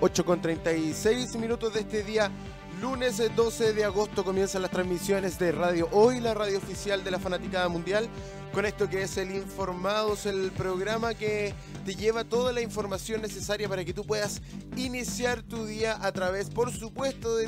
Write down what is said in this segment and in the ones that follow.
8 con 36 minutos de este día. Lunes 12 de agosto comienzan las transmisiones de Radio Hoy, la radio oficial de la Fanaticada Mundial. Con esto que es el Informados, el programa que te lleva toda la información necesaria para que tú puedas iniciar tu día a través, por supuesto, de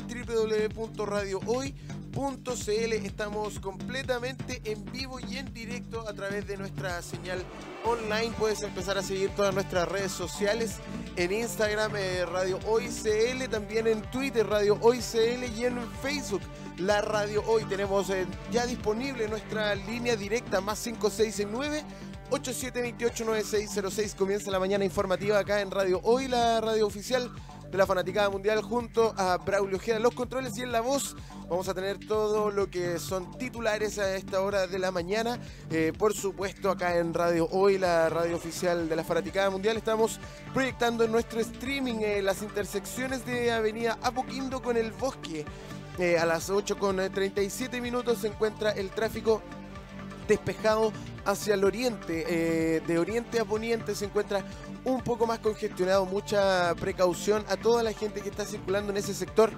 www.radiohoy.cl. Estamos completamente en vivo y en directo a través de nuestra señal online. Puedes empezar a seguir todas nuestras redes sociales en Instagram eh, Radio Hoy CL, también en Twitter Radio Hoy CL y en Facebook La Radio Hoy. Tenemos eh, ya disponible nuestra línea directa más 569 87289606. Comienza la mañana informativa acá en Radio Hoy, la radio oficial de la Fanaticada Mundial junto a Braulio Ojeda los controles y en la voz. Vamos a tener todo lo que son titulares a esta hora de la mañana. Eh, por supuesto, acá en Radio Hoy, la radio oficial de la Fanaticada Mundial, estamos proyectando en nuestro streaming eh, las intersecciones de Avenida Apoquindo con el Bosque. Eh, a las 8 con 37 minutos se encuentra el tráfico despejado hacia el oriente. de oriente a poniente se encuentra un poco más congestionado. Mucha precaución a toda la gente que está circulando en ese sector.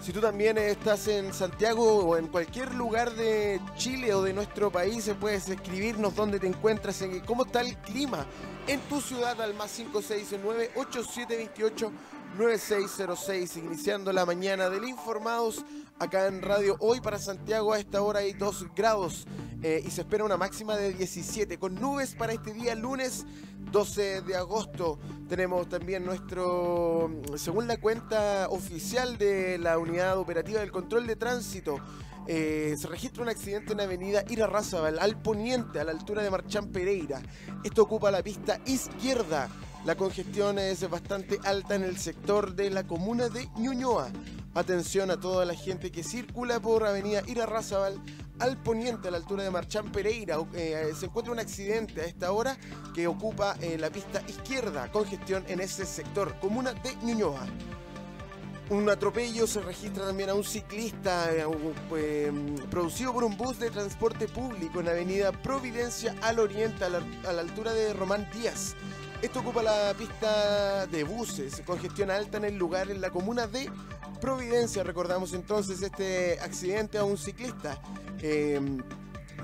Si tú también estás en Santiago o en cualquier lugar de Chile o de nuestro país, puedes escribirnos dónde te encuentras, y cómo está el clima en tu ciudad al más 569 8728 9606, iniciando la mañana del Informados acá en Radio Hoy para Santiago a esta hora hay 2 grados eh, y se espera una máxima de 17 con nubes para este día lunes 12 de agosto. Tenemos también nuestro, según la cuenta oficial de la Unidad Operativa del Control de Tránsito, eh, se registra un accidente en la avenida Irarrázaval, al poniente, a la altura de Marchán Pereira. Esto ocupa la pista izquierda. La congestión es bastante alta en el sector de la comuna de Ñuñoa. Atención a toda la gente que circula por Avenida Irarrázaval al poniente, a la altura de Marchán Pereira. Eh, se encuentra un accidente a esta hora que ocupa eh, la pista izquierda, congestión en ese sector, comuna de Ñuñoa. Un atropello se registra también a un ciclista eh, producido por un bus de transporte público en Avenida Providencia al oriente, a la altura de Román Díaz. Esto ocupa la pista de buses, congestión alta en el lugar en la comuna de Providencia. Recordamos entonces este accidente a un ciclista. Em,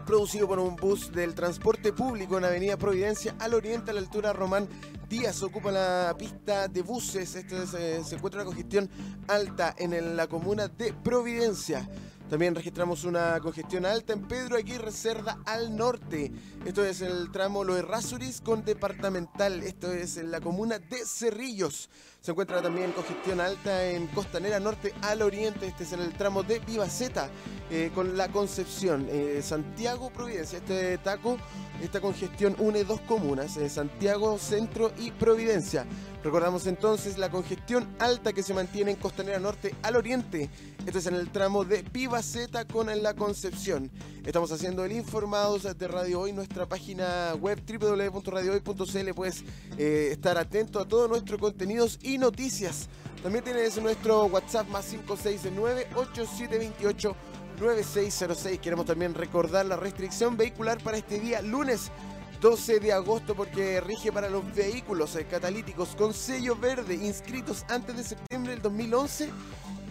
producido por un bus del transporte público en Avenida Providencia al oriente a la altura Román Díaz. Ocupa la pista de buses. Esto eh, se encuentra una congestión alta en la comuna de Providencia. También registramos una congestión alta en Pedro Aguirre Cerda al norte. Esto es el tramo Lo Errázuriz con departamental. Esto es en la comuna de Cerrillos. Se encuentra también congestión alta en Costanera Norte al oriente. Este es en el tramo de Vivaceta eh, con la Concepción. Eh, Santiago Providencia. Este taco, esta congestión une dos comunas, eh, Santiago Centro y Providencia. Recordamos entonces la congestión alta que se mantiene en Costanera Norte al oriente. Esto es en el tramo de Vivaceta con la Concepción. Estamos haciendo el Informados de Radio Hoy, nuestra página web www.radiohoy.cl. Puedes estar atento a todos nuestros contenidos y noticias. También tienes nuestro WhatsApp más 569 8728 9606. Queremos también recordar la restricción vehicular para este día, lunes 12 de agosto, porque rige para los vehículos eh, catalíticos con sello verde inscritos antes de septiembre del 2011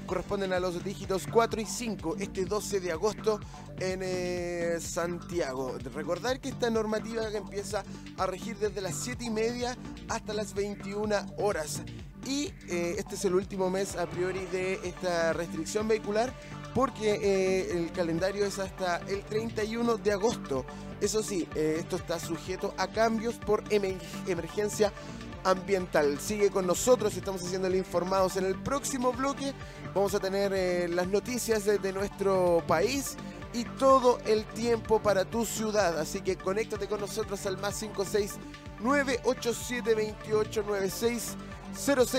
corresponden a los dígitos 4 y 5 este 12 de agosto en eh, Santiago. Recordar que esta normativa empieza a regir desde las 7 y media hasta las 21 horas. Y eh, este es el último mes a priori de esta restricción vehicular porque eh, el calendario es hasta el 31 de agosto. Eso sí, esto está sujeto a cambios por emergencia ambiental. Sigue con nosotros, estamos haciéndole informados. En el próximo bloque vamos a tener eh, las noticias de, nuestro país y todo el tiempo para tu ciudad. Así que conéctate con nosotros al más 569 8728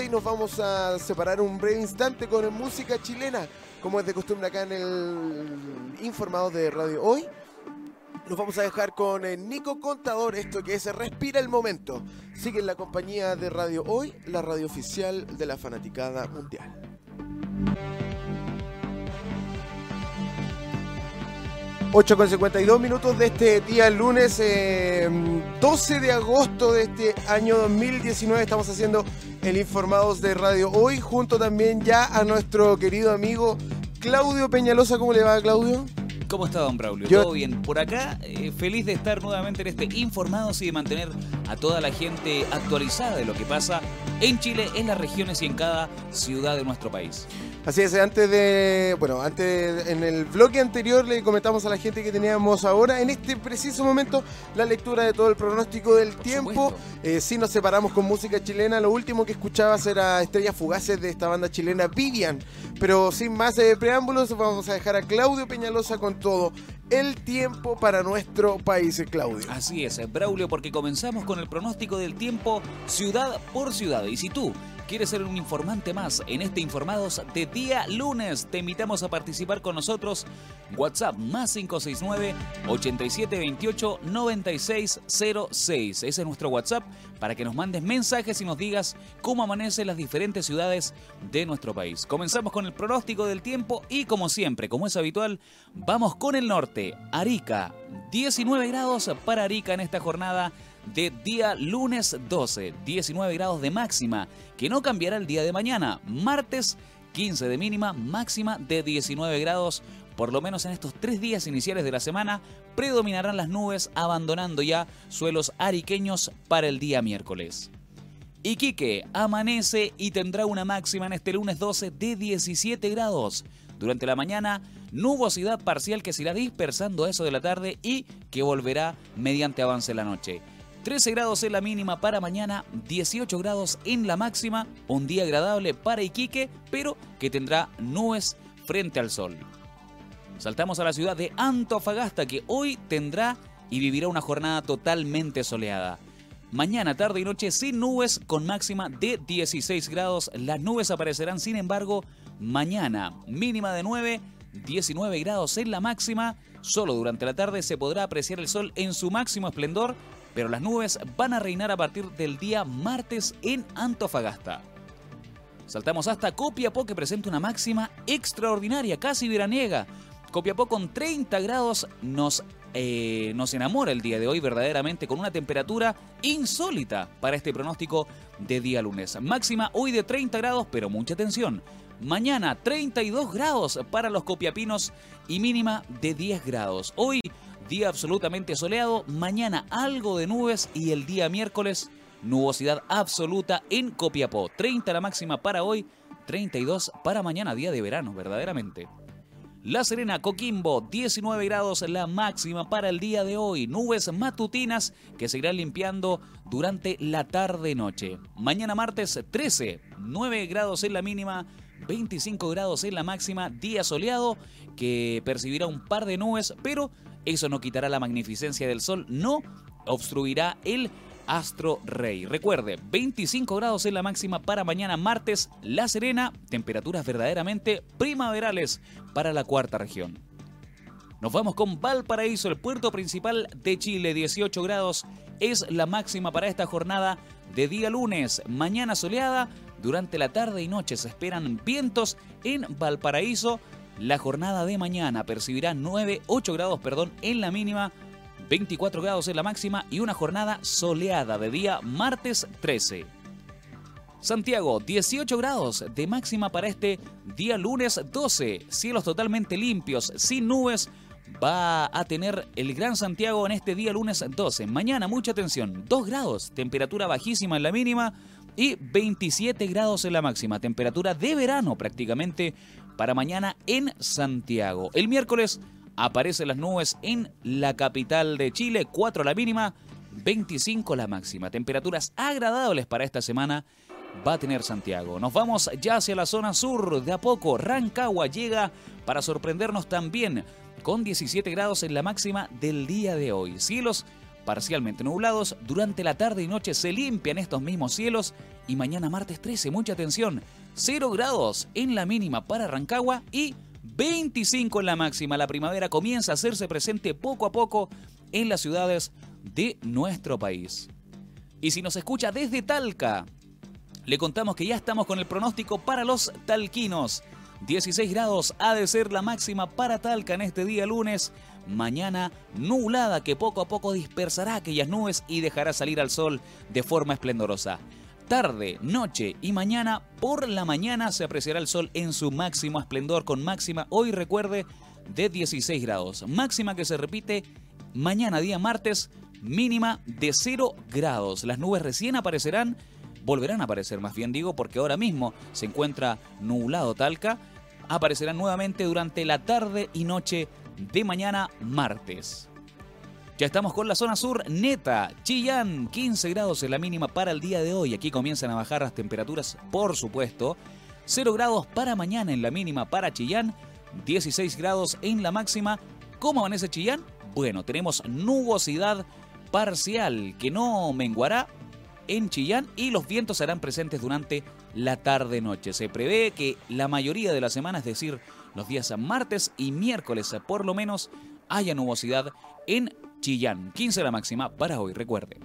Nos vamos a separar un breve instante con música chilena, como es de costumbre acá en el informado de Radio Hoy. Nos vamos a dejar con eh, Nico Contador, esto que es Respira el Momento. Sigue en la compañía de Radio Hoy, la radio oficial de la Fanaticada Mundial. 8 con 52 minutos de este día lunes 12 eh, de agosto de este año 2019. Estamos haciendo el Informados de Radio Hoy, junto también ya a nuestro querido amigo Claudio Peñalosa. ¿Cómo le va, Claudio? ¿Cómo está, don Braulio? ¿Todo bien? Por acá, eh, feliz de estar nuevamente en este Informados y de mantener a toda la gente actualizada de lo que pasa en Chile, en las regiones y en cada ciudad de nuestro país. Así es, antes de, bueno, antes en el bloque anterior le comentamos a la gente que teníamos ahora, en este preciso momento, la lectura de todo el pronóstico del tiempo. Eh, sí nos separamos con música chilena, lo último que escuchabas era Estrellas Fugaces de esta banda chilena Vivian. Pero sin más eh, preámbulos, vamos a dejar a Claudio Peñalosa con todo el tiempo para nuestro país, Claudio. Así es, Braulio, porque comenzamos con el pronóstico del tiempo ciudad por ciudad. Y si tú ¿Quieres ser un informante más en este Informados de día lunes? Te invitamos a participar con nosotros. WhatsApp más 569 8728 9606. Ese es nuestro WhatsApp para que nos mandes mensajes y nos digas cómo amanecen las diferentes ciudades de nuestro país. Comenzamos con el pronóstico del tiempo y como siempre, como es habitual, vamos con el norte. Arica, 19 grados para Arica en esta jornada de día lunes 12, 19 grados de máxima, que no cambiará el día de mañana, martes 15 de mínima, máxima de 19 grados. Por lo menos en estos tres días iniciales de la semana, predominarán las nubes, abandonando ya suelos ariqueños para el día miércoles. Iquique amanece y tendrá una máxima en este lunes 12 de 17 grados. Durante la mañana, nubosidad parcial que se irá dispersando a eso de la tarde y que volverá mediante avance la noche. 13 grados en la mínima para mañana, 18 grados en la máxima, un día agradable para Iquique, pero que tendrá nubes frente al sol. Saltamos a la ciudad de Antofagasta, que hoy tendrá y vivirá una jornada totalmente soleada. Mañana, tarde y noche sin nubes con máxima de 16 grados. Las nubes aparecerán, sin embargo, mañana mínima de 9, 19 grados en la máxima. Solo durante la tarde se podrá apreciar el sol en su máximo esplendor pero las nubes van a reinar a partir del día martes en Antofagasta. Saltamos hasta Copiapó que presenta una máxima extraordinaria, casi veraniega. Copiapó con 30 grados nos, eh, nos enamora el día de hoy verdaderamente con una temperatura insólita para este pronóstico de día lunes. Máxima hoy de 30 grados, pero mucha atención. Mañana 32 grados para los copiapinos y mínima de 10 grados. Hoy Día absolutamente soleado, mañana algo de nubes y el día miércoles nubosidad absoluta en Copiapó. 30 la máxima para hoy, 32 para mañana, día de verano, verdaderamente. La Serena, Coquimbo, 19 grados la máxima para el día de hoy. Nubes matutinas que seguirán limpiando durante la tarde-noche. Mañana martes, 13, 9 grados en la mínima, 25 grados en la máxima, día soleado que percibirá un par de nubes, pero eso no quitará la magnificencia del sol, no obstruirá el astro rey. Recuerde, 25 grados en la máxima para mañana martes, La Serena, temperaturas verdaderamente primaverales para la cuarta región. Nos vamos con Valparaíso, el puerto principal de Chile, 18 grados es la máxima para esta jornada de día lunes. Mañana soleada, durante la tarde y noche se esperan vientos en Valparaíso. La jornada de mañana percibirá 9, 8 grados perdón, en la mínima, 24 grados en la máxima y una jornada soleada de día martes 13. Santiago, 18 grados de máxima para este día lunes 12. Cielos totalmente limpios, sin nubes. Va a tener el Gran Santiago en este día lunes 12. Mañana, mucha atención, 2 grados, temperatura bajísima en la mínima y 27 grados en la máxima, temperatura de verano prácticamente para mañana en Santiago. El miércoles aparecen las nubes en la capital de Chile, 4 la mínima, 25 la máxima. Temperaturas agradables para esta semana va a tener Santiago. Nos vamos ya hacia la zona sur. De a poco, Rancagua llega para sorprendernos también con 17 grados en la máxima del día de hoy. Cielos parcialmente nublados. Durante la tarde y noche se limpian estos mismos cielos. Y mañana martes 13, mucha atención, 0 grados en la mínima para Rancagua y 25 en la máxima. La primavera comienza a hacerse presente poco a poco en las ciudades de nuestro país. Y si nos escucha desde Talca, le contamos que ya estamos con el pronóstico para los talquinos. 16 grados ha de ser la máxima para Talca en este día lunes. Mañana nublada que poco a poco dispersará aquellas nubes y dejará salir al sol de forma esplendorosa. Tarde, noche y mañana, por la mañana se apreciará el sol en su máximo esplendor con máxima, hoy recuerde, de 16 grados. Máxima que se repite mañana día martes, mínima de 0 grados. Las nubes recién aparecerán, volverán a aparecer más bien digo, porque ahora mismo se encuentra nublado Talca, aparecerán nuevamente durante la tarde y noche de mañana martes. Ya estamos con la zona sur neta. Chillán, 15 grados en la mínima para el día de hoy. Aquí comienzan a bajar las temperaturas, por supuesto. 0 grados para mañana en la mínima para Chillán. 16 grados en la máxima. ¿Cómo amanece Chillán? Bueno, tenemos nubosidad parcial que no menguará en Chillán y los vientos serán presentes durante la tarde-noche. Se prevé que la mayoría de la semana, es decir, los días martes y miércoles por lo menos, haya nubosidad en Chillán. 15 la máxima para hoy, recuerde.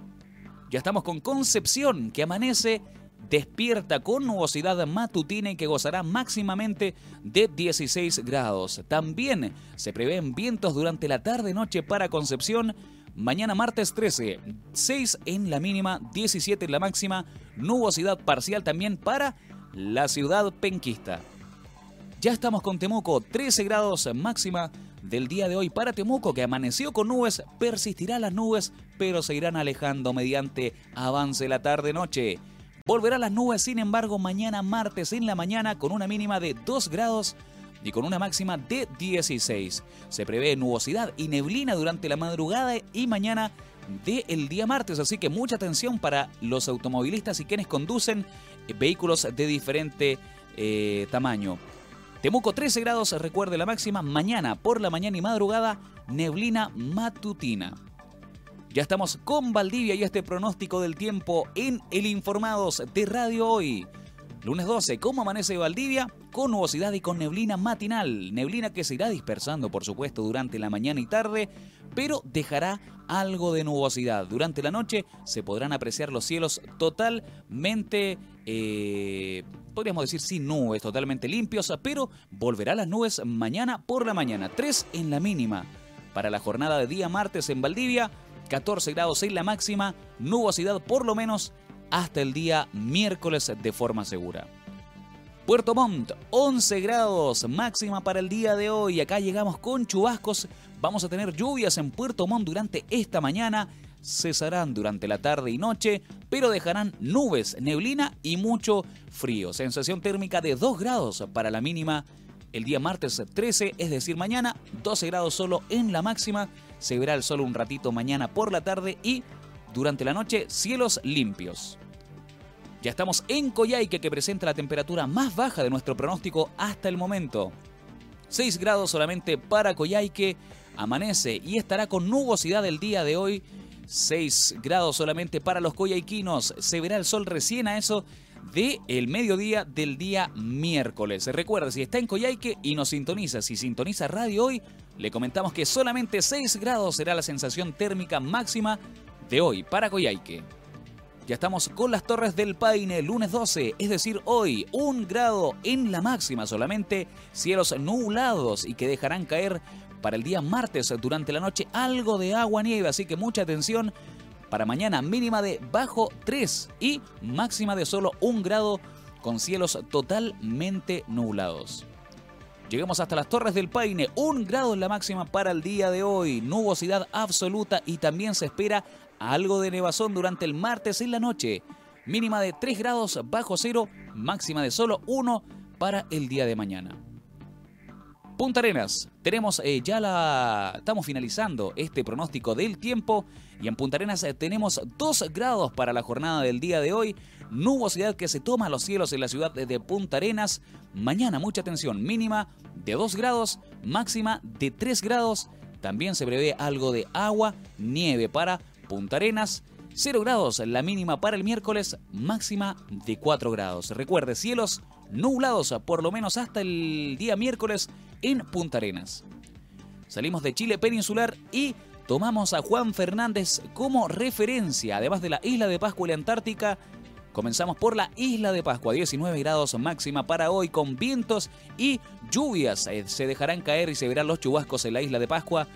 Ya estamos con Concepción, que amanece despierta con nubosidad matutina y que gozará máximamente de 16 grados. También se prevén vientos durante la tarde-noche para Concepción. Mañana martes 13, 6 en la mínima, 17 en la máxima, nubosidad parcial también para la ciudad penquista. Ya estamos con Temuco, 13 grados máxima del día de hoy para Temuco, que amaneció con nubes, persistirá las nubes, pero se irán alejando mediante avance la tarde-noche. Volverá las nubes, sin embargo, mañana martes en la mañana con una mínima de 2 grados y con una máxima de 16. Se prevé nubosidad y neblina durante la madrugada y mañana del día martes, así que mucha atención para los automovilistas y quienes conducen vehículos de diferente eh, tamaño. Temuco 13 grados, recuerde la máxima. Mañana por la mañana y madrugada, neblina matutina. Ya estamos con Valdivia y este pronóstico del tiempo en el Informados de Radio Hoy. Lunes 12, ¿cómo amanece Valdivia? Con nubosidad y con neblina matinal. Neblina que se irá dispersando, por supuesto, durante la mañana y tarde, pero dejará algo de nubosidad. Durante la noche se podrán apreciar los cielos totalmente eh, podríamos decir sin nubes, totalmente limpios, pero volverá las nubes mañana por la mañana. 3 en la mínima. Para la jornada de día martes en Valdivia, 14 grados en la máxima, nubosidad por lo menos hasta el día miércoles de forma segura. Puerto Montt, 11 grados máxima para el día de hoy. Acá llegamos con chubascos. Vamos a tener lluvias en Puerto Montt durante esta mañana cesarán durante la tarde y noche, pero dejarán nubes, neblina y mucho frío. Sensación térmica de 2 grados para la mínima el día martes 13, es decir, mañana 12 grados solo en la máxima. Se verá el sol un ratito mañana por la tarde y durante la noche cielos limpios. Ya estamos en Coyhaique que presenta la temperatura más baja de nuestro pronóstico hasta el momento. 6 grados solamente para Coyhaique, amanece y estará con nubosidad el día de hoy 6 grados solamente para los coyaiquinos. Se verá el sol recién a eso de el mediodía del día miércoles. Recuerda, si está en Coyhaique y nos sintoniza, si sintoniza radio hoy, le comentamos que solamente 6 grados será la sensación térmica máxima de hoy para Coyhaique. Ya estamos con las Torres del Paine, lunes 12, es decir, hoy, un grado en la máxima solamente, cielos nublados y que dejarán caer para el día martes durante la noche algo de agua nieve, así que mucha atención. Para mañana mínima de bajo 3 y máxima de solo 1 grado con cielos totalmente nublados. Llegamos hasta las Torres del Paine, 1 grado en la máxima para el día de hoy, nubosidad absoluta y también se espera algo de nevazón durante el martes en la noche. Mínima de 3 grados bajo cero, máxima de solo 1 para el día de mañana. Punta Arenas, tenemos eh, ya la. Estamos finalizando este pronóstico del tiempo y en Punta Arenas eh, tenemos 2 grados para la jornada del día de hoy. Nubosidad que se toma los cielos en la ciudad de Punta Arenas. Mañana, mucha atención, mínima de 2 grados, máxima de 3 grados. También se prevé algo de agua, nieve para Punta Arenas. 0 grados la mínima para el miércoles, máxima de 4 grados. Recuerde, cielos nublados por lo menos hasta el día miércoles en Punta Arenas. Salimos de Chile peninsular y tomamos a Juan Fernández como referencia, además de la isla de Pascua y la Antártica. Comenzamos por la isla de Pascua, 19 grados máxima para hoy con vientos y lluvias. Eh, se dejarán caer y se verán los chubascos en la isla de Pascua.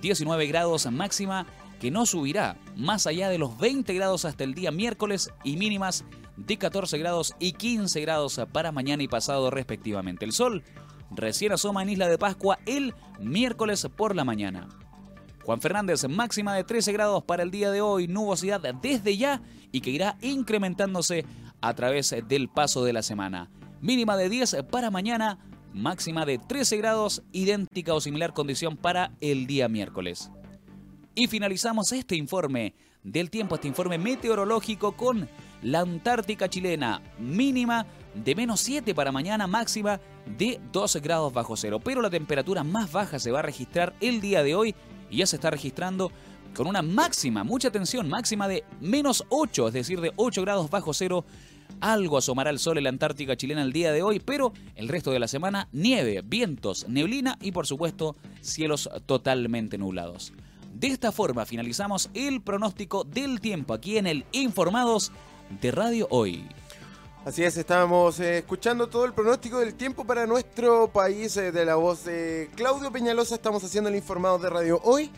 19 grados máxima que no subirá más allá de los 20 grados hasta el día miércoles y mínimas de 14 grados y 15 grados para mañana y pasado respectivamente. El sol recién asoma en Isla de Pascua el miércoles por la mañana. Juan Fernández, máxima de 13 grados para el día de hoy, nubosidad desde ya y que irá incrementándose a través del paso de la semana. Mínima de 10 para mañana, máxima de 13 grados, idéntica o similar condición para el día miércoles. Y finalizamos este informe del tiempo, este informe meteorológico con la Antártica chilena, mínima de menos 7 para mañana, máxima de 12 grados bajo cero. Pero la temperatura más baja se va a registrar el día de hoy y ya se está registrando con una máxima, mucha atención, máxima de menos 8, es decir, de 8 grados bajo cero. Algo asomará el sol en la Antártica chilena el día de hoy, pero el resto de la semana nieve, vientos, neblina y por supuesto cielos totalmente nublados. De esta forma finalizamos el pronóstico del tiempo aquí en el Informados de Radio Hoy. Así es, estábamos eh, escuchando todo el pronóstico del tiempo para nuestro país eh, de la voz de Claudio Peñalosa. Estamos haciendo el informado de Radio Hoy,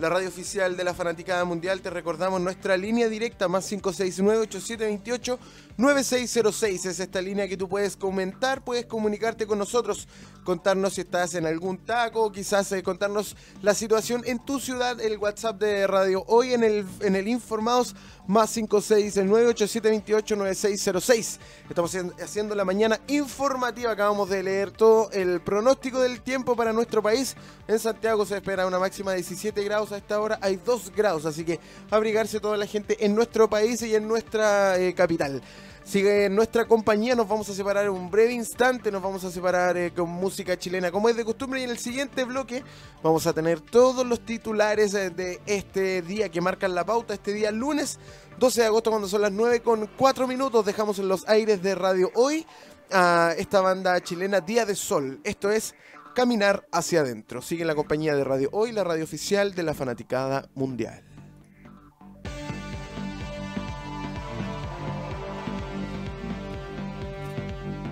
la radio oficial de la Fanaticada Mundial. Te recordamos nuestra línea directa más 569-8728. 9606 es esta línea que tú puedes comentar, puedes comunicarte con nosotros, contarnos si estás en algún taco, quizás eh, contarnos la situación en tu ciudad, el WhatsApp de Radio Hoy en el, en el Informados más 56987289606. Estamos haciendo la mañana informativa, acabamos de leer todo el pronóstico del tiempo para nuestro país. En Santiago se espera una máxima de 17 grados a esta hora, hay 2 grados, así que abrigarse toda la gente en nuestro país y en nuestra eh, capital. Sigue nuestra compañía, nos vamos a separar en un breve instante, nos vamos a separar eh, con música chilena como es de costumbre y en el siguiente bloque vamos a tener todos los titulares eh, de este día que marcan la pauta, este día lunes 12 de agosto cuando son las 9 con 4 minutos, dejamos en los aires de radio hoy a esta banda chilena Día de Sol, esto es Caminar hacia adentro, sigue en la compañía de Radio Hoy, la radio oficial de la fanaticada mundial.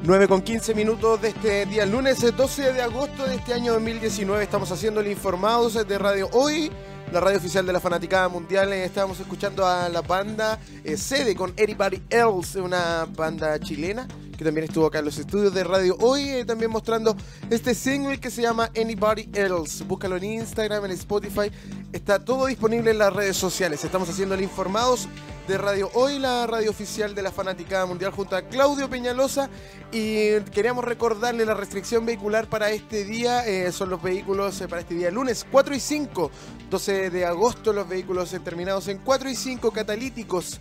9 con 15 minutos de este día lunes 12 de agosto de este año 2019. Estamos haciendo el Informados de Radio Hoy, la radio oficial de la Fanaticada Mundial. Estábamos escuchando a la banda eh, Sede con Everybody Else, una banda chilena que también estuvo acá en los estudios de radio hoy, eh, también mostrando este single que se llama Anybody Else. Búscalo en Instagram, en Spotify. Está todo disponible en las redes sociales. Estamos haciendo el Informados de Radio Hoy, la radio oficial de la Fanaticada Mundial, junto a Claudio Peñalosa. Y queríamos recordarle la restricción vehicular para este día. eh, son los vehículos eh, para este día lunes 4 y 5, 12 de agosto, los vehículos eh, terminados en 4 y 5 catalíticos.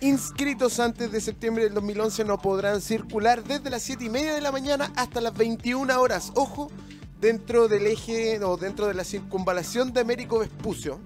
Inscritos antes de septiembre del 2011 no podrán circular desde las 7 y media de la mañana hasta las 21 horas. Ojo, dentro del eje o dentro de la circunvalación de Américo Vespucio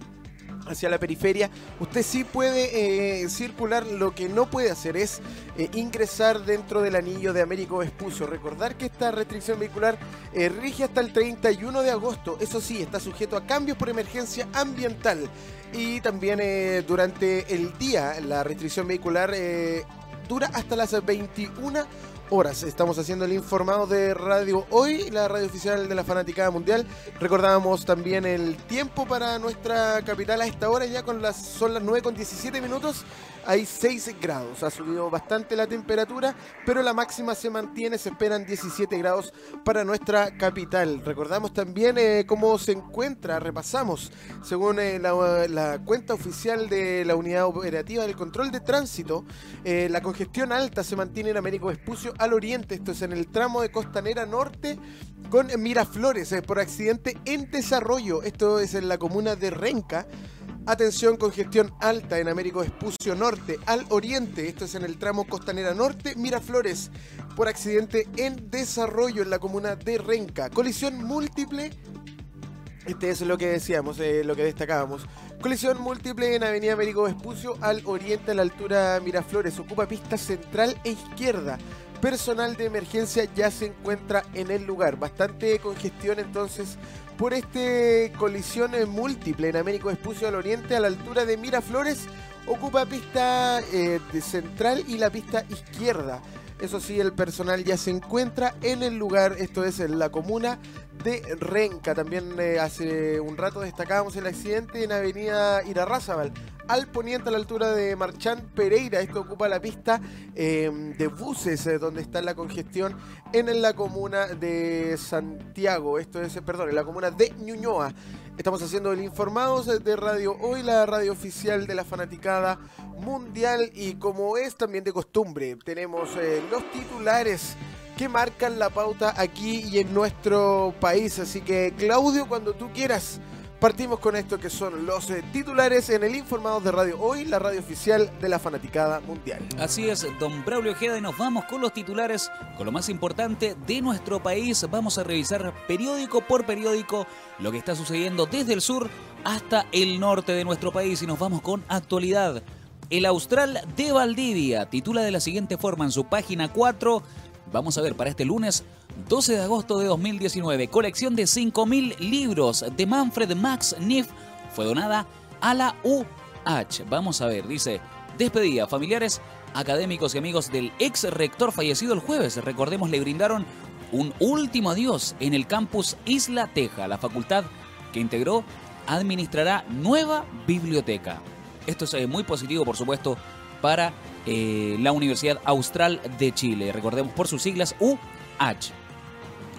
hacia la periferia, usted sí puede eh, circular, lo que no puede hacer es eh, ingresar dentro del anillo de Américo Vespucio. Recordar que esta restricción vehicular eh, rige hasta el 31 de agosto, eso sí, está sujeto a cambios por emergencia ambiental. Y también durante el día la restricción vehicular eh, dura hasta las 21 horas. Estamos haciendo el informado de Radio Hoy, la radio oficial de la Fanaticada Mundial. Recordábamos también el tiempo para nuestra capital a esta hora, ya con las, son las 9 con 17 minutos. Hay 6 grados, ha subido bastante la temperatura, pero la máxima se mantiene, se esperan 17 grados para nuestra capital. Recordamos también eh, cómo se encuentra, repasamos, según eh, la, cuenta oficial de la Unidad Operativa del Control de Tránsito, eh, la congestión alta se mantiene en Américo Vespucio al oriente, esto es en el tramo de Costanera Norte con Miraflores, por accidente en desarrollo, esto es en la comuna de Renca. Atención, congestión alta en Américo Vespucio Norte, al oriente, esto es en el tramo Costanera Norte, Miraflores, por accidente en desarrollo en la comuna de Renca. Colisión múltiple, este es lo que decíamos, eh, lo que destacábamos. Colisión múltiple en Avenida Américo Vespucio, al oriente, a la altura Miraflores, ocupa pista central e izquierda. Personal de emergencia ya se encuentra en el lugar. Bastante congestión entonces por este colisión múltiple en Américo Vespucio al oriente a la altura de Miraflores ocupa pista eh, de central y la pista izquierda. Eso sí, el personal ya se encuentra en el lugar, esto es en la comuna de Renca. También eh, hace un rato destacábamos el accidente en Avenida Irarrázaval, al poniente a la altura de Marchán Pereira. Esto ocupa la pista eh, de buses, eh, donde está la congestión en la comuna de Santiago. Esto es, perdón, en la comuna de Ñuñoa. Estamos haciendo el Informados de Radio Hoy, la radio oficial de la fanaticada mundial. Y como es también de costumbre, tenemos los titulares que marcan la pauta aquí y en nuestro país. Así que, Claudio, cuando tú quieras. Partimos con esto que son los eh, titulares en el Informados de Radio Hoy, la radio oficial de la Fanaticada Mundial. Así es, don Braulio Ojeda, y nos vamos con los titulares, con lo más importante de nuestro país. Vamos a revisar periódico por periódico lo que está sucediendo desde el sur hasta el norte de nuestro país y nos vamos con actualidad. El Austral de Valdivia titula de la siguiente forma en su página 4, vamos a ver para este lunes 12 de agosto de 2019, colección de 5.000 libros de Manfred Max Niff fue donada a la UH. Vamos a ver, dice, despedida, familiares, académicos y amigos del ex rector fallecido el jueves, recordemos, le brindaron un último adiós en el campus Isla Teja, la facultad que integró administrará nueva biblioteca. Esto es eh, muy positivo, por supuesto, para eh, la Universidad Austral de Chile. Recordemos por sus siglas UH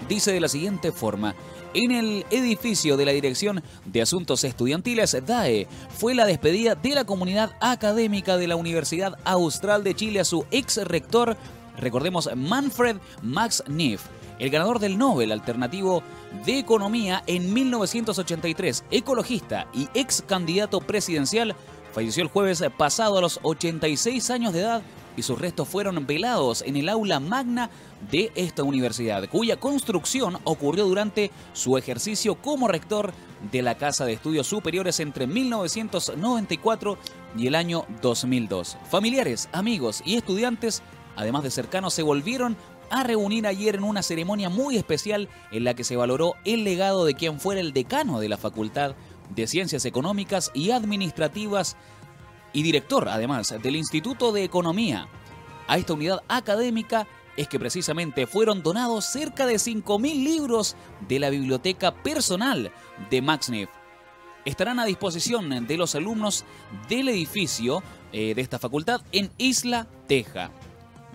dice de la siguiente forma. En el edificio de la Dirección de Asuntos Estudiantiles, DAE, fue la despedida de la comunidad académica de la Universidad Austral de Chile a su ex rector, recordemos, Manfred Max Neff, el ganador del Nobel Alternativo de Economía en 1983, ecologista y ex candidato presidencial, falleció el jueves pasado a los 86 años de edad y sus restos fueron velados en el aula magna de esta universidad, cuya construcción ocurrió durante su ejercicio como rector de la Casa de Estudios Superiores entre 1994 y el año 2002. Familiares, amigos y estudiantes, además de cercanos, se volvieron a reunir ayer en una ceremonia muy especial en la que se valoró el legado de quien fuera el decano de la Facultad de Ciencias Económicas y Administrativas y director, además, del Instituto de Economía. A esta unidad académica es que precisamente fueron donados cerca de 5.000 libros de la biblioteca personal de Max Neff. Estarán a disposición de los alumnos del edificio eh, de esta facultad en Isla Teja.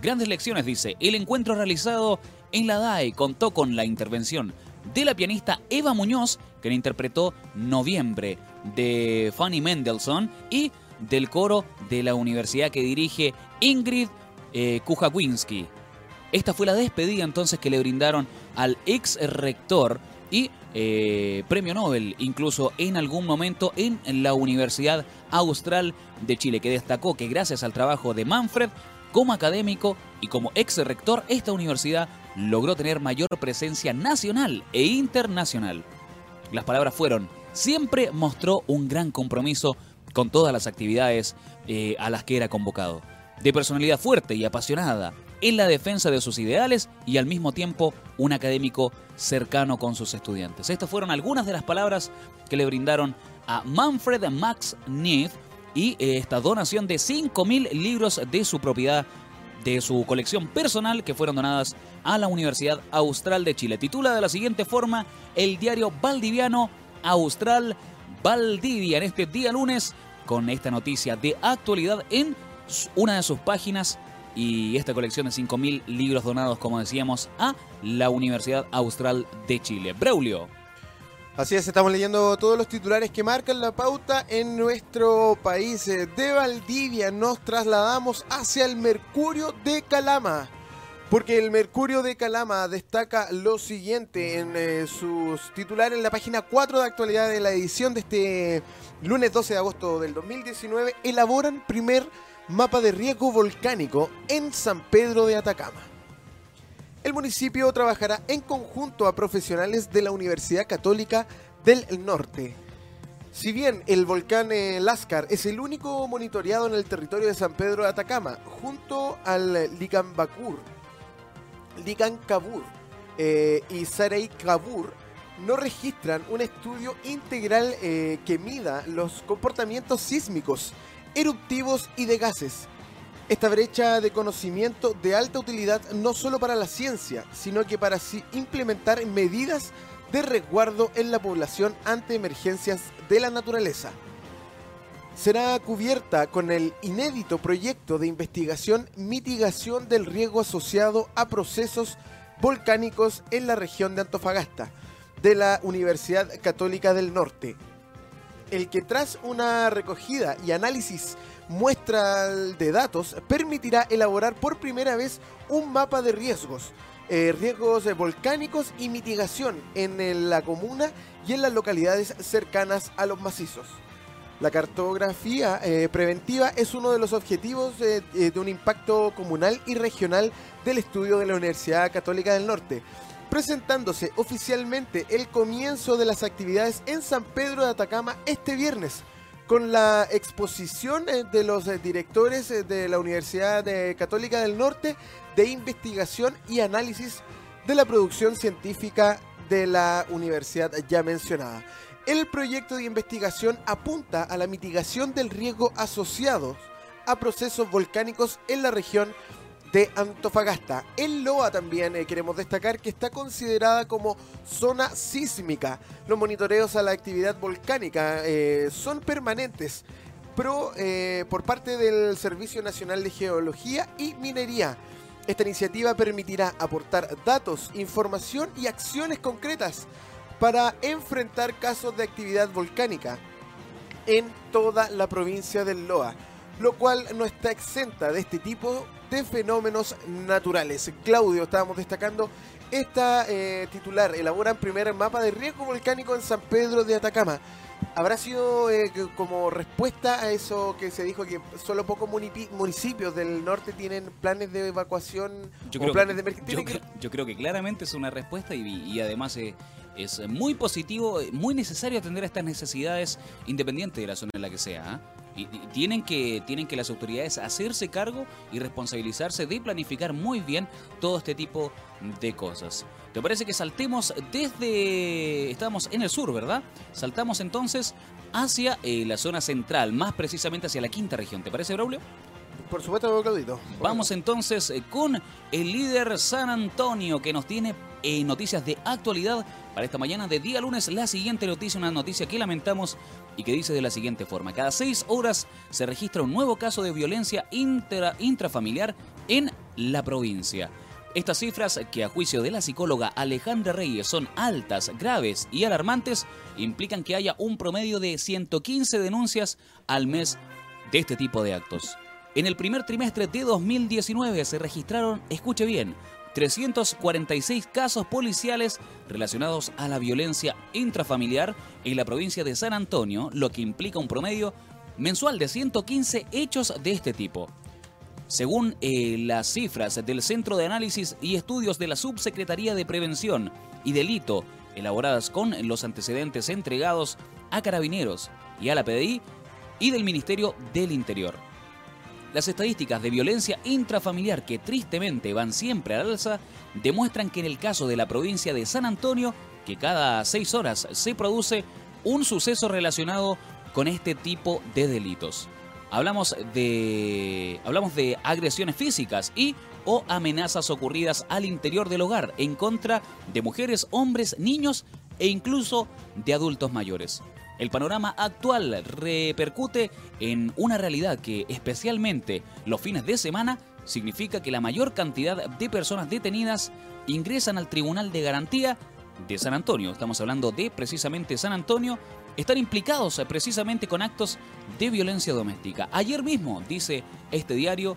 Grandes lecciones, dice. El encuentro realizado en la DAE contó con la intervención de la pianista Eva Muñoz, que interpretó Noviembre de Fanny Mendelssohn, y del coro de la universidad que dirige Ingrid eh, Kujawinski. Esta fue la despedida entonces que le brindaron al ex rector y eh, premio Nobel, incluso en algún momento en la Universidad Austral de Chile, que destacó que gracias al trabajo de Manfred como académico y como ex rector, esta universidad logró tener mayor presencia nacional e internacional. Las palabras fueron, siempre mostró un gran compromiso con todas las actividades eh, a las que era convocado. De personalidad fuerte y apasionada en la defensa de sus ideales y al mismo tiempo un académico cercano con sus estudiantes. Estas fueron algunas de las palabras que le brindaron a Manfred Max Neff y eh, esta donación de 5.000 libros de su propiedad, de su colección personal que fueron donadas a la Universidad Austral de Chile. Titula de la siguiente forma el diario Valdiviano Austral Valdivia en este día lunes con esta noticia de actualidad en una de sus páginas y esta colección de 5.000 libros donados, como decíamos, a la Universidad Austral de Chile. Braulio. Así es, estamos leyendo todos los titulares que marcan la pauta en nuestro país. De Valdivia nos trasladamos hacia el Mercurio de Calama. Porque el Mercurio de Calama destaca lo siguiente en eh, sus titulares en la página 4 de actualidad de la edición de este lunes 12 de agosto del 2019. Elaboran primer mapa de riesgo volcánico en San Pedro de Atacama. El municipio trabajará en conjunto a profesionales de la Universidad Católica del Norte. Si bien el volcán eh, Lascar es el único monitoreado en el territorio de San Pedro de Atacama, junto al Licambacur, Ligan Kabur eh, y Sarey Kabur no registran un estudio integral eh, que mida los comportamientos sísmicos, eruptivos y de gases. Esta brecha de conocimiento de alta utilidad no solo para la ciencia, sino que para así implementar medidas de resguardo en la población ante emergencias de la naturaleza. Será cubierta con el inédito proyecto de investigación mitigación del riesgo asociado a procesos volcánicos en la región de Antofagasta, de la Universidad Católica del Norte, el que tras una recogida y análisis muestra de datos permitirá elaborar por primera vez un mapa de riesgos, eh, riesgos volcánicos y mitigación en la comuna y en las localidades cercanas a los macizos. La cartografía eh, preventiva es uno de los objetivos eh, de un impacto comunal y regional del estudio de la Universidad Católica del Norte, presentándose oficialmente el comienzo de las actividades en San Pedro de Atacama este viernes, con la exposición eh, de los eh, directores eh, de la Universidad Católica del Norte de investigación y análisis de la producción científica de la universidad ya mencionada. El proyecto de investigación apunta a la mitigación del riesgo asociado a procesos volcánicos en la región de Antofagasta. En Loa también eh, queremos destacar que está considerada como zona sísmica. Los monitoreos a la actividad volcánica eh, son permanentes pero, eh, por parte del Servicio Nacional de Geología y Minería. Esta iniciativa permitirá aportar datos, información y acciones concretas para enfrentar casos de actividad volcánica en toda la provincia del Loa, lo cual no está exenta de este tipo de fenómenos naturales. Claudio, estábamos destacando esta eh, titular, elabora el primer mapa de riesgo volcánico en San Pedro de Atacama. ¿Habrá sido eh, como respuesta a eso que se dijo que solo pocos municipios del norte tienen planes de evacuación o planes de emergencia? Yo, creo que claramente es una respuesta y, además eh, es muy positivo, muy necesario atender a estas necesidades independiente de la zona en la que sea. ¿ah? Y, tienen, que, tienen que las autoridades hacerse cargo y responsabilizarse de planificar muy bien todo este tipo de cosas. ¿Te parece que saltemos desde... Estamos en el sur, ¿verdad? Saltamos entonces hacia eh, la zona central, más precisamente hacia la quinta región. ¿Te parece, Braulio? Por supuesto, Claudito. Vamos entonces eh, con el líder San Antonio que nos tiene eh, noticias de actualidad para esta mañana de día lunes. La siguiente noticia, una noticia que lamentamos y que dice de la siguiente forma. Cada seis horas se registra un nuevo caso de violencia intrafamiliar en la provincia. Estas cifras, que a juicio de la psicóloga Alejandra Reyes son altas, graves y alarmantes, implican que haya un promedio de 115 denuncias al mes de este tipo de actos. En el primer trimestre de 2019 se registraron, escuche bien, 346 casos policiales relacionados a la violencia intrafamiliar en la provincia de San Antonio, lo que implica un promedio mensual de 115 hechos de este tipo. Según eh, las cifras del Centro de Análisis y Estudios de la Subsecretaría de Prevención y Delito, elaboradas con los antecedentes entregados a carabineros y a la PDI y del Ministerio del Interior. Las estadísticas de violencia intrafamiliar que tristemente van siempre al alza demuestran que en el caso de la provincia de San Antonio, que cada seis horas se produce un suceso relacionado con este tipo de delitos. Hablamos de, hablamos de agresiones físicas y o amenazas ocurridas al interior del hogar en contra de mujeres, hombres, niños e incluso de adultos mayores. El panorama actual repercute en una realidad que especialmente los fines de semana significa que la mayor cantidad de personas detenidas ingresan al Tribunal de Garantía de San Antonio. Estamos hablando de precisamente San Antonio. Están implicados precisamente con actos de violencia doméstica. Ayer mismo, dice este diario,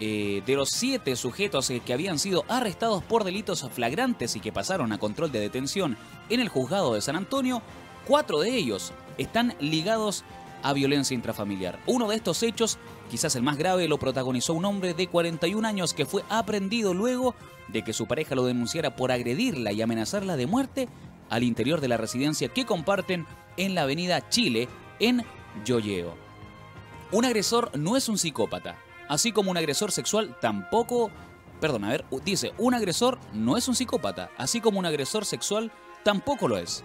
eh, de los siete sujetos eh, que habían sido arrestados por delitos flagrantes y que pasaron a control de detención en el juzgado de San Antonio, cuatro de ellos están ligados a violencia intrafamiliar. Uno de estos hechos, quizás el más grave, lo protagonizó un hombre de 41 años que fue aprendido luego de que su pareja lo denunciara por agredirla y amenazarla de muerte al interior de la residencia que comparten en la avenida Chile, en Yoyeo. Un agresor no es un psicópata, así como un agresor sexual tampoco... Perdón, a ver, dice, un agresor no es un psicópata, así como un agresor sexual tampoco lo es.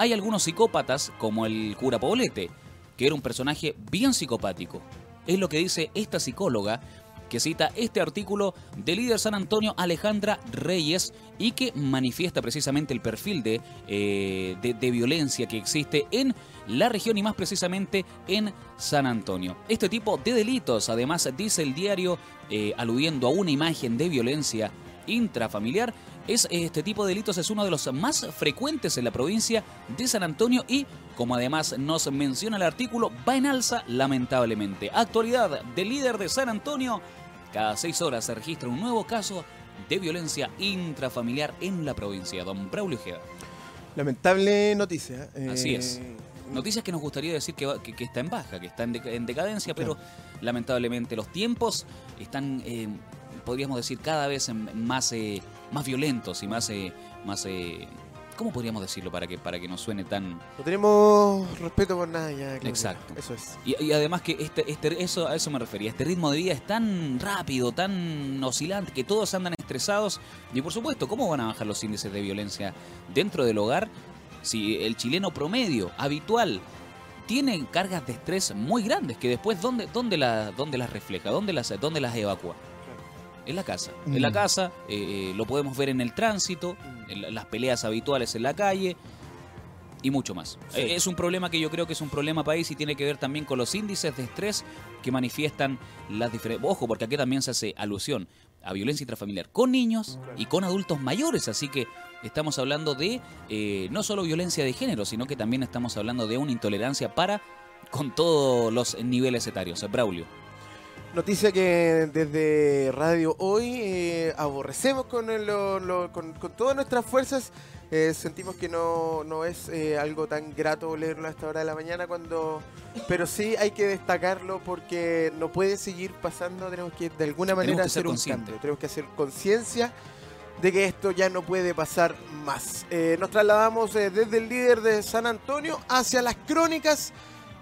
Hay algunos psicópatas, como el cura Poblete, que era un personaje bien psicopático. Es lo que dice esta psicóloga que cita este artículo del líder San Antonio Alejandra Reyes y que manifiesta precisamente el perfil de, eh, de, violencia que existe en la región y más precisamente en San Antonio. Este tipo de delitos, además, dice el diario, eh, aludiendo a una imagen de violencia intrafamiliar, es este tipo de delitos es uno de los más frecuentes en la provincia de San Antonio y, como además nos menciona el artículo, va en alza lamentablemente. Actualidad del líder de San Antonio, cada seis horas se registra un nuevo caso de violencia intrafamiliar en la provincia. Don Braulio Ojeda. Lamentable noticia. Así es. Eh, Noticias que nos gustaría decir que, está en baja, que está en, decadencia, pero lamentablemente los tiempos están, eh, podríamos decir, cada vez más, eh, más violentos y más, más ¿Cómo podríamos decirlo para que, para que no suene tan... No tenemos respeto por nada ya. Exacto. Eso es. Y, además que este, este, eso, a eso me refería. Este ritmo de vida es tan rápido, tan oscilante, que todos andan estresados. Y por supuesto, ¿cómo van a bajar los índices de violencia dentro del hogar si el chileno promedio, habitual, tiene cargas de estrés muy grandes que después, ¿dónde, dónde, la, dónde las refleja? ¿Dónde las, dónde las evacúa? En la casa. En la mm. casa eh, eh, lo podemos ver en el tránsito, en las peleas habituales en la calle y mucho más. Eh, es un problema que yo creo que es un problema país y tiene que ver también con los índices de estrés que manifiestan las diferentes... Ojo, porque aquí también se hace alusión a violencia intrafamiliar con niños y con adultos mayores, así que estamos hablando de no solo violencia de género, sino que también estamos hablando de una intolerancia para con todos los niveles etarios. Braulio. Noticia que desde Radio Hoy eh, aborrecemos con, con, todas nuestras fuerzas. Eh, sentimos que no, no es eh, algo tan grato leerlo a esta hora de la mañana, cuando pero sí hay que destacarlo porque no puede seguir pasando. Tenemos que de alguna manera hacer un cambio. Tenemos que hacer conciencia de que esto ya no puede pasar más. nos trasladamos desde el líder de San Antonio hacia las crónicas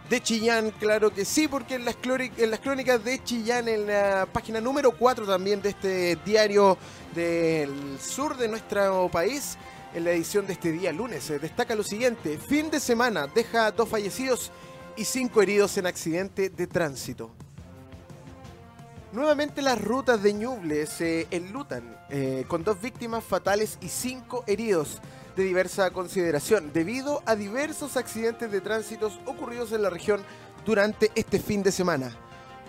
de Chillán, claro que sí, porque en las, en las crónicas de Chillán, en la página número 4 también de este diario del sur de nuestro país, en la edición de este día lunes, se destaca lo siguiente, fin de semana deja dos fallecidos y cinco heridos en accidente de tránsito. Nuevamente las rutas de Ñuble se enlutan, eh, con dos víctimas fatales y cinco heridos de diversa consideración debido a diversos accidentes de tránsito ocurridos en la región durante este fin de semana.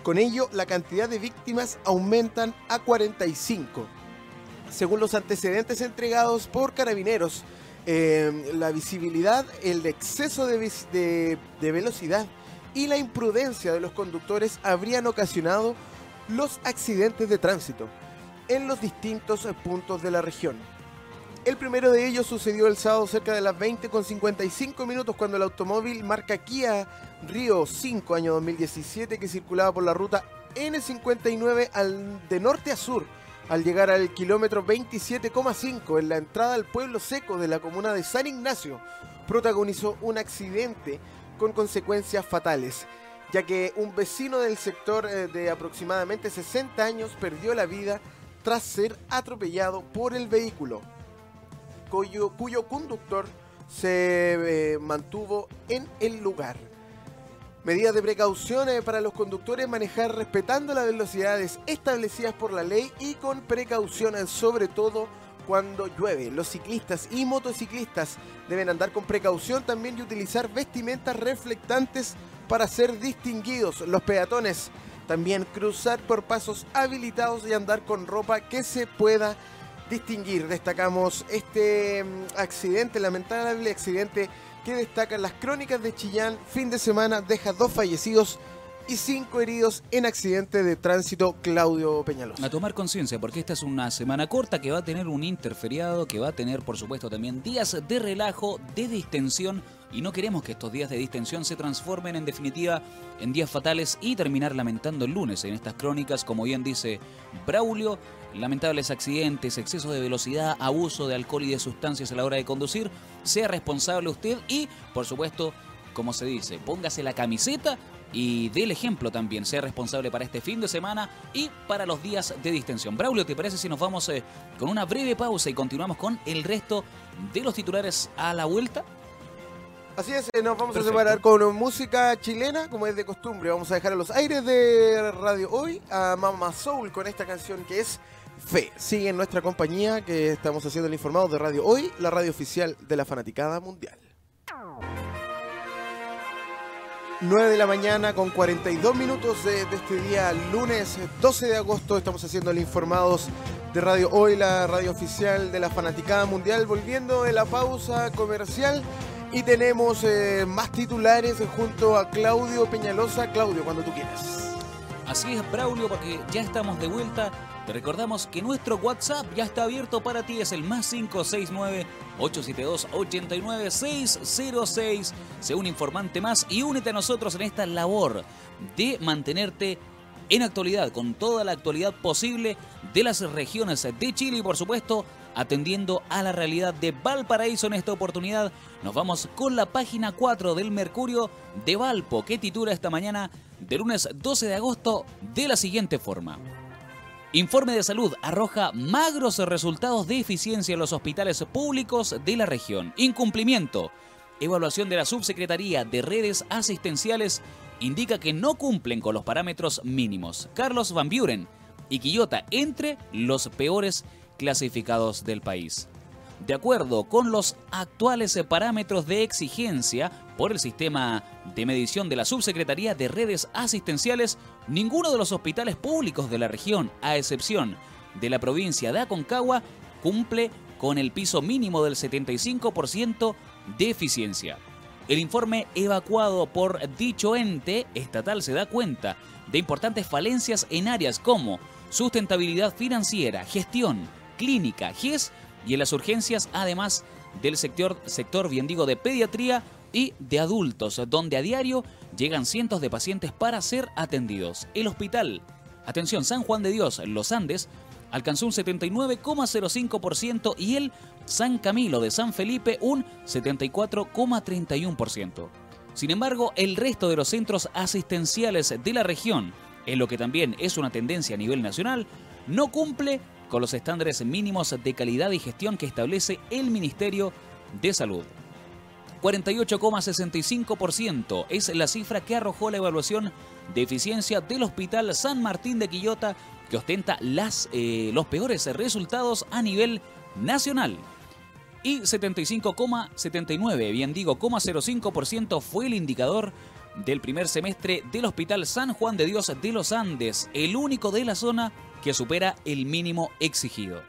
Con ello, la cantidad de víctimas aumentan a 45. Según los antecedentes entregados por carabineros, eh, la visibilidad, el exceso de, de velocidad y la imprudencia de los conductores habrían ocasionado los accidentes de tránsito en los distintos puntos de la región. El primero de ellos sucedió el sábado cerca de las 20 con 55 minutos cuando el automóvil marca Kia Río 5 año 2017 que circulaba por la ruta N59 al, de norte a sur al llegar al kilómetro 27,5 en la entrada al pueblo seco de la comuna de San Ignacio. Protagonizó un accidente con consecuencias fatales ya que un vecino del sector eh, de aproximadamente 60 años perdió la vida tras ser atropellado por el vehículo cuyo, conductor se eh, mantuvo en el lugar. Medidas de precaución para los conductores manejar respetando las velocidades establecidas por la ley y con precaución sobre todo cuando llueve. Los ciclistas y motociclistas deben andar con precaución también y utilizar vestimentas reflectantes para ser distinguidos. Los peatones también cruzar por pasos habilitados y andar con ropa que se pueda distinguir. Destacamos este mm, accidente, lamentable accidente que destacan las crónicas de Chillán. Fin de semana deja dos fallecidos y cinco heridos en accidente de tránsito Claudio Peñalosa. A tomar conciencia, porque esta es una semana corta que va a tener un interferiado, que va a tener, por supuesto, también días de relajo, de distensión y no queremos que estos días de distensión se transformen en definitiva en días fatales y terminar lamentando el lunes en estas crónicas, como bien dice Braulio, lamentables accidentes, exceso de velocidad, abuso de alcohol y de sustancias a la hora de conducir, sea responsable usted y, por supuesto, como se dice, póngase la camiseta y dé el ejemplo también, sea responsable para este fin de semana y para los días de distensión. Braulio, ¿te parece si nos vamos eh, con una breve pausa y continuamos con el resto de los titulares a la vuelta? Así es, eh, nos vamos a separar con música chilena, como es de costumbre. Vamos a dejar a los aires de Radio Hoy a Mama Soul con esta canción que es Fe. Sigue en nuestra compañía que estamos haciendo el informado de Radio Hoy, la radio oficial de la Fanaticada Mundial. 9 de la mañana con 42 minutos de, de, este día, lunes 12 de agosto. Estamos haciendo el informados de Radio Hoy, la radio oficial de la Fanaticada Mundial. Volviendo de la pausa comercial y tenemos eh, más titulares junto a Claudio Peñalosa. Claudio, cuando tú quieras. Así es, Braulio, porque ya estamos de vuelta. Te recordamos que nuestro WhatsApp ya está abierto para ti. Es el más 569-872-89606. Sé un informante más y únete a nosotros en esta labor de mantenerte en actualidad, con toda la actualidad posible de las regiones de Chile y por supuesto atendiendo a la realidad de Valparaíso en esta oportunidad. Nos vamos con la página 4 del Mercurio de Valpo, que titula esta mañana de lunes 12 de agosto de la siguiente forma. Informe de salud arroja magros resultados de eficiencia en los hospitales públicos de la región. Incumplimiento. Evaluación de la Subsecretaría de Redes Asistenciales indica que no cumplen con los parámetros mínimos. Carlos Van Buren y Quillota entre los peores clasificados del país. De acuerdo con los actuales parámetros de exigencia por el sistema de medición de la Subsecretaría de Redes Asistenciales, ninguno de los hospitales públicos de la región, a excepción de la provincia de Aconcagua, cumple con el piso mínimo del 75% de eficiencia. El informe evacuado por dicho ente estatal se da cuenta de importantes falencias en áreas como sustentabilidad financiera, gestión, clínica, GES y en las urgencias, además del sector, sector bien digo, de pediatría y de adultos, donde a diario llegan cientos de pacientes para ser atendidos. El hospital, atención, San Juan de Dios, Los Andes, alcanzó un 79,05% y el San Camilo de San Felipe un 74,31%. Sin embargo, el resto de los centros asistenciales de la región, en lo que también es una tendencia a nivel nacional, no cumple con los estándares mínimos de calidad y gestión que establece el Ministerio de Salud. 48,65% es la cifra que arrojó la evaluación de eficiencia del Hospital San Martín de Quillota, que ostenta las, eh, los peores resultados a nivel nacional. Y 75,79, bien digo, 0,05% fue el indicador del primer semestre del Hospital San Juan de Dios de los Andes, el único de la zona que supera el mínimo exigido.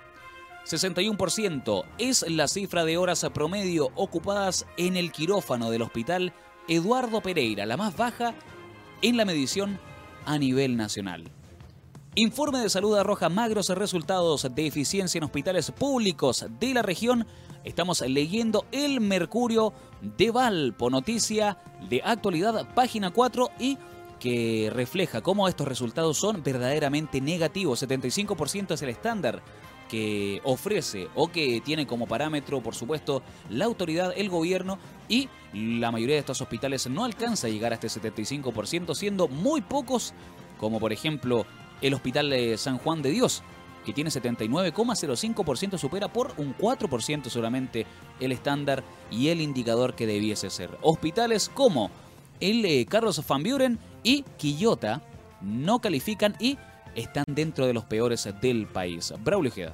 61% es la cifra de horas promedio ocupadas en el quirófano del Hospital Eduardo Pereira, la más baja en la medición a nivel nacional. Informe de salud arroja magros resultados de eficiencia en hospitales públicos de la región. Estamos leyendo el Mercurio de Valpo, noticia de actualidad, página 4 y que refleja cómo estos resultados son verdaderamente negativos. 75% es el estándar que ofrece o que tiene como parámetro, por supuesto, la autoridad, el gobierno y la mayoría de estos hospitales no alcanza a llegar a este 75%, siendo muy pocos, como por ejemplo el Hospital de San Juan de Dios, que tiene 79,05%, supera por un 4% solamente el estándar y el indicador que debiese ser. Hospitales como el eh, Carlos Van Buren y Quillota no califican y están dentro de los peores del país. Braulio Ojeda.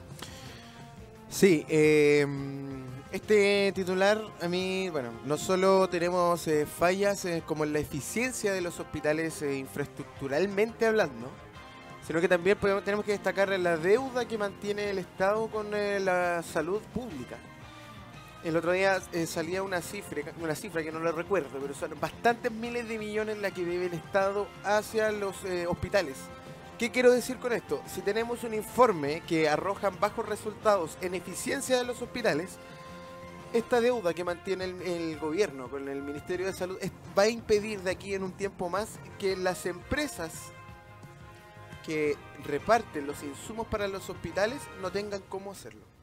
Sí, em, este titular a mí, bueno, no solo tenemos eh, fallas eh, como en la eficiencia de los hospitales infraestructuralmente hablando, sino que también tenemos que destacar la deuda que mantiene el Estado con eh, la salud pública. El otro día eh, salía una cifra, una cifra que no lo recuerdo, pero son bastantes miles de millones la que debe el Estado hacia los eh, hospitales. ¿Qué quiero decir con esto? Si tenemos un informe que arrojan bajos resultados en eficiencia de los hospitales, esta deuda que mantiene el, gobierno con el Ministerio de Salud va a impedir de aquí en un tiempo más que las empresas que reparten los insumos para los hospitales no tengan cómo hacerlo.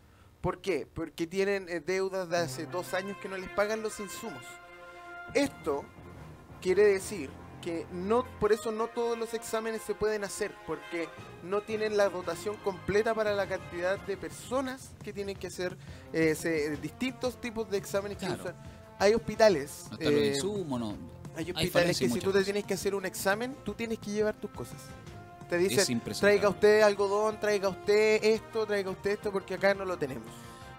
¿Por qué? Porque tienen eh, deudas de hace dos años que no les pagan los insumos. Esto quiere decir que no, por eso no todos los exámenes se pueden hacer, porque no tienen la dotación completa para la cantidad de personas que tienen que hacer eh, distintos tipos de exámenes que usan hay hospitales. No está los eh, insumos, no. hay hay hospitales falencia que si tú te tienes que hacer un examen, tú tienes que llevar tus cosas. Te dicen, traiga usted algodón, traiga usted esto, traiga usted esto, porque acá no lo tenemos.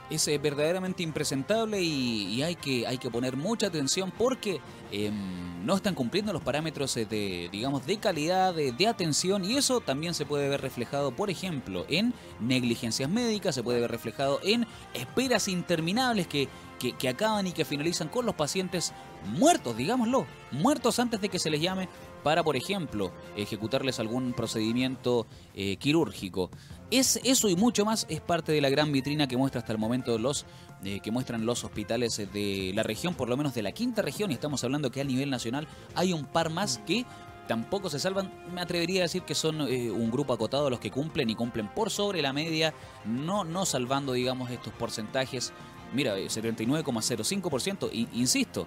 es eh, verdaderamente impresentable y, y hay, que, hay que poner mucha atención porque em, no están cumpliendo los parámetros eh, de, digamos, de calidad, de, de atención y eso también se puede ver reflejado, por ejemplo, en negligencias médicas, se puede ver reflejado en esperas interminables que, que, que acaban y que finalizan con los pacientes muertos, digámoslo, muertos antes de que se les llame para, por ejemplo, ejecutarles algún procedimiento eh, quirúrgico. Es eso y mucho más es parte de la gran vitrina que muestra hasta el momento los eh, que muestran los hospitales de la región, por lo menos de la quinta región, y estamos hablando que a nivel nacional hay un par más que tampoco se salvan. Me atrevería a decir que son eh, un grupo acotado los que cumplen y cumplen por sobre la media, no, no salvando, digamos, estos porcentajes. Mira, eh, 79,05%, y, insisto,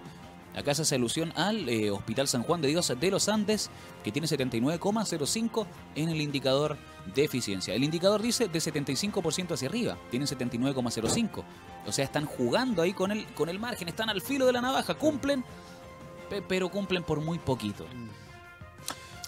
Acá se hace alusión al eh, Hospital San Juan de Dios de los Andes, que tiene 79,05 en el indicador de eficiencia. El indicador dice de 75% hacia arriba, tienen 79,05. O sea, están jugando ahí con el, con el margen, están al filo de la navaja, cumplen, pe- pero cumplen por muy poquito.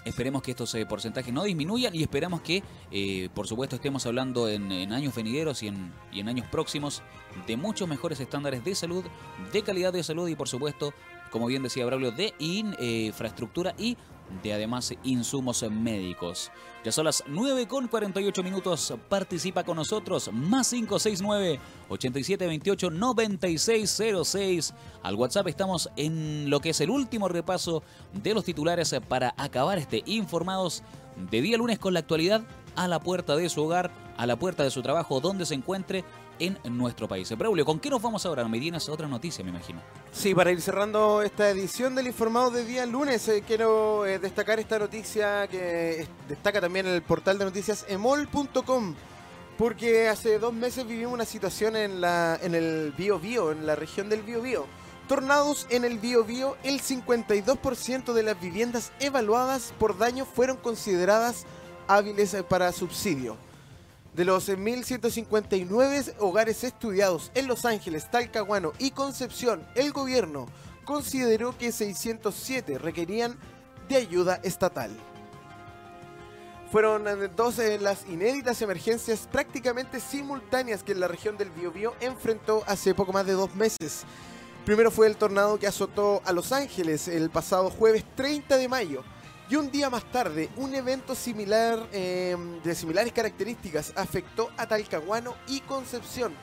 Esperemos que estos eh, porcentajes no disminuyan y esperamos que, eh, por supuesto, estemos hablando en, en años venideros y en, y en años próximos de muchos mejores estándares de salud, de calidad de salud y, por supuesto, como bien decía Braulio, de eh, infraestructura y de además insumos médicos. Ya son las 9 con 48 minutos. Participa con nosotros. Más 569 8728 9606. Al WhatsApp estamos en lo que es el último repaso de los titulares para acabar este informados de día lunes con la actualidad a la puerta de su hogar, a la puerta de su trabajo, donde se encuentre en nuestro país. Braulio, ¿con qué nos vamos ahora? Me tienes otra noticia, me imagino. Sí, para ir cerrando esta edición del Informado de día lunes, eh, quiero eh, destacar esta noticia que destaca también el portal de noticias emol.com, porque hace dos meses vivimos una situación en, la, en el Bío Bío, en la región del Bío Bío. Tornados en el Bío Bío, el 52% de las viviendas evaluadas por daño fueron consideradas hábiles eh, para subsidio. De los eh, 1.159 hogares estudiados en Los Ángeles, Talcahuano y Concepción, el gobierno consideró que 607 requerían de ayuda estatal. Fueron dos eh, las inéditas emergencias prácticamente simultáneas que la región del Biobío enfrentó hace poco más de dos meses. Primero fue el tornado que azotó a Los Ángeles el pasado jueves 30 de mayo. Y un día más tarde, un evento similar, eh, de similares características afectó a Talcahuano y Concepción,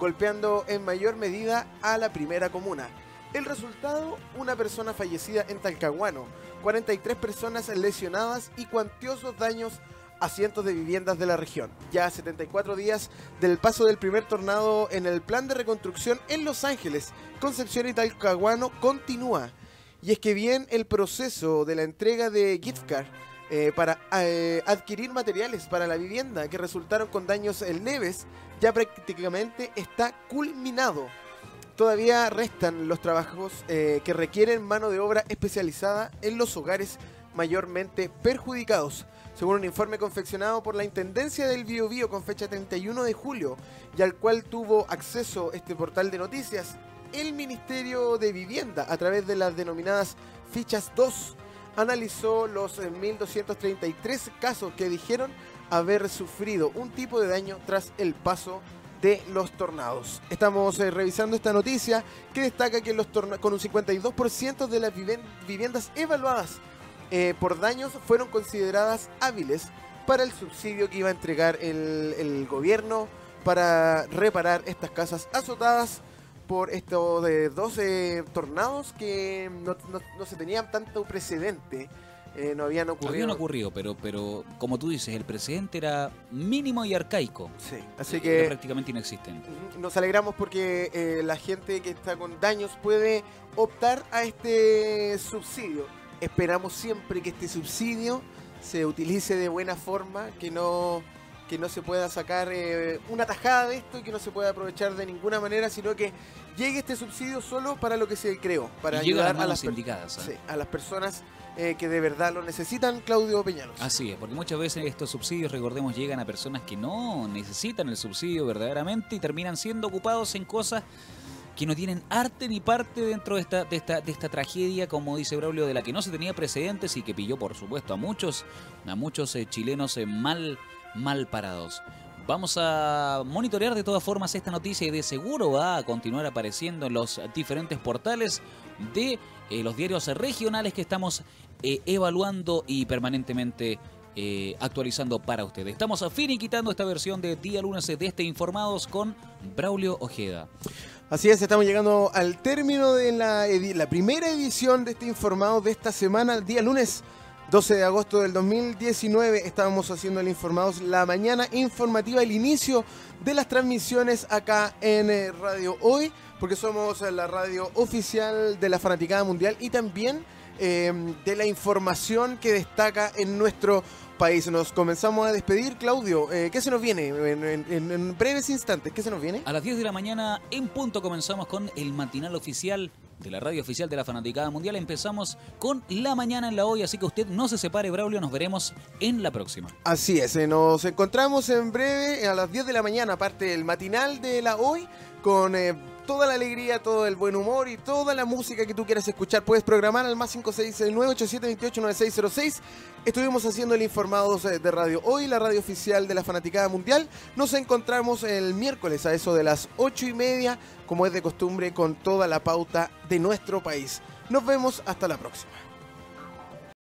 golpeando en mayor medida a la primera comuna. El resultado, una persona fallecida en Talcahuano, 43 personas lesionadas y cuantiosos daños a cientos de viviendas de la región. Ya a 74 días del paso del primer tornado en el plan de reconstrucción en Los Ángeles, Concepción y Talcahuano continúa. Y es que bien el proceso de la entrega de gift card eh, para eh, adquirir materiales para la vivienda que resultaron con daños leves ya prácticamente está culminado. Todavía restan los trabajos eh, que requieren mano de obra especializada en los hogares mayormente perjudicados. Según un informe confeccionado por la Intendencia del Biobío con fecha 31 de julio y al cual tuvo acceso este portal de noticias, el Ministerio de Vivienda, a través de las denominadas fichas 2, analizó los eh, 1.233 casos que dijeron haber sufrido un tipo de daño tras el paso de los tornados. Estamos eh, revisando esta noticia que destaca que los con un 52% de las viviendas evaluadas eh, por daños fueron consideradas hábiles para el subsidio que iba a entregar el, el gobierno para reparar estas casas azotadas por estos de 12 tornados que no, no- no se tenían tanto precedente, eh, no habían ocurrido. Habían ocurrido, pero, pero como tú dices, el precedente era mínimo y arcaico. Sí, así Era que prácticamente inexistente. Nos alegramos porque eh, la gente que está con daños puede optar a este subsidio. Esperamos siempre que este subsidio se utilice de buena forma, que no, que no se pueda sacar eh, una tajada de esto y que no se pueda aprovechar de ninguna manera, sino que llegue este subsidio solo para lo que se creó, para y a ayudar a las, indicadas. ¿eh? sí, a las personas eh, que de verdad lo necesitan, Claudio Peñalos. Así es, porque muchas veces estos subsidios, recordemos, llegan a personas que no necesitan el subsidio verdaderamente y terminan siendo ocupados en cosas que no tienen arte ni parte dentro de esta, de esta, de esta tragedia, como dice Braulio, de la que no se tenía precedentes y que pilló, por supuesto, a muchos, a muchos eh, chilenos eh, mal, mal parados. Vamos a monitorear de todas formas esta noticia y de seguro va a continuar apareciendo en los diferentes portales de eh, los diarios regionales que estamos evaluando y permanentemente actualizando para ustedes. Estamos finiquitando esta versión de día lunes de este Informados con Braulio Ojeda. Así es, estamos llegando al término de la, primera edición de este informado de esta semana, el día lunes 12 de agosto del 2019. Estábamos haciendo el Informados la mañana informativa, el inicio de las transmisiones acá en eh, Radio Hoy, porque somos la radio oficial de la Fanaticada Mundial y también eh, de la información que destaca en nuestro país. Nos comenzamos a despedir. Claudio, eh, ¿qué se nos viene en, breves instantes? ¿Qué se nos viene? A las 10 de la mañana, en punto, comenzamos con el matinal oficial de la radio oficial de la Fanaticada Mundial. Empezamos con la mañana en la hoy, así que usted no se separe, Braulio. Nos veremos en la próxima. Así es, eh, nos encontramos en breve a las 10 de la mañana, aparte del matinal de la hoy, con. Eh, toda la alegría, todo el buen humor y toda la música que tú quieras escuchar. Puedes programar al más 569-8728-9606. Estuvimos haciendo el Informados eh, de Radio Hoy, la radio oficial de la Fanaticada Mundial. Nos encontramos el miércoles a eso de las 8 y media, como es de costumbre, con toda la pauta de nuestro país. Nos vemos hasta la próxima.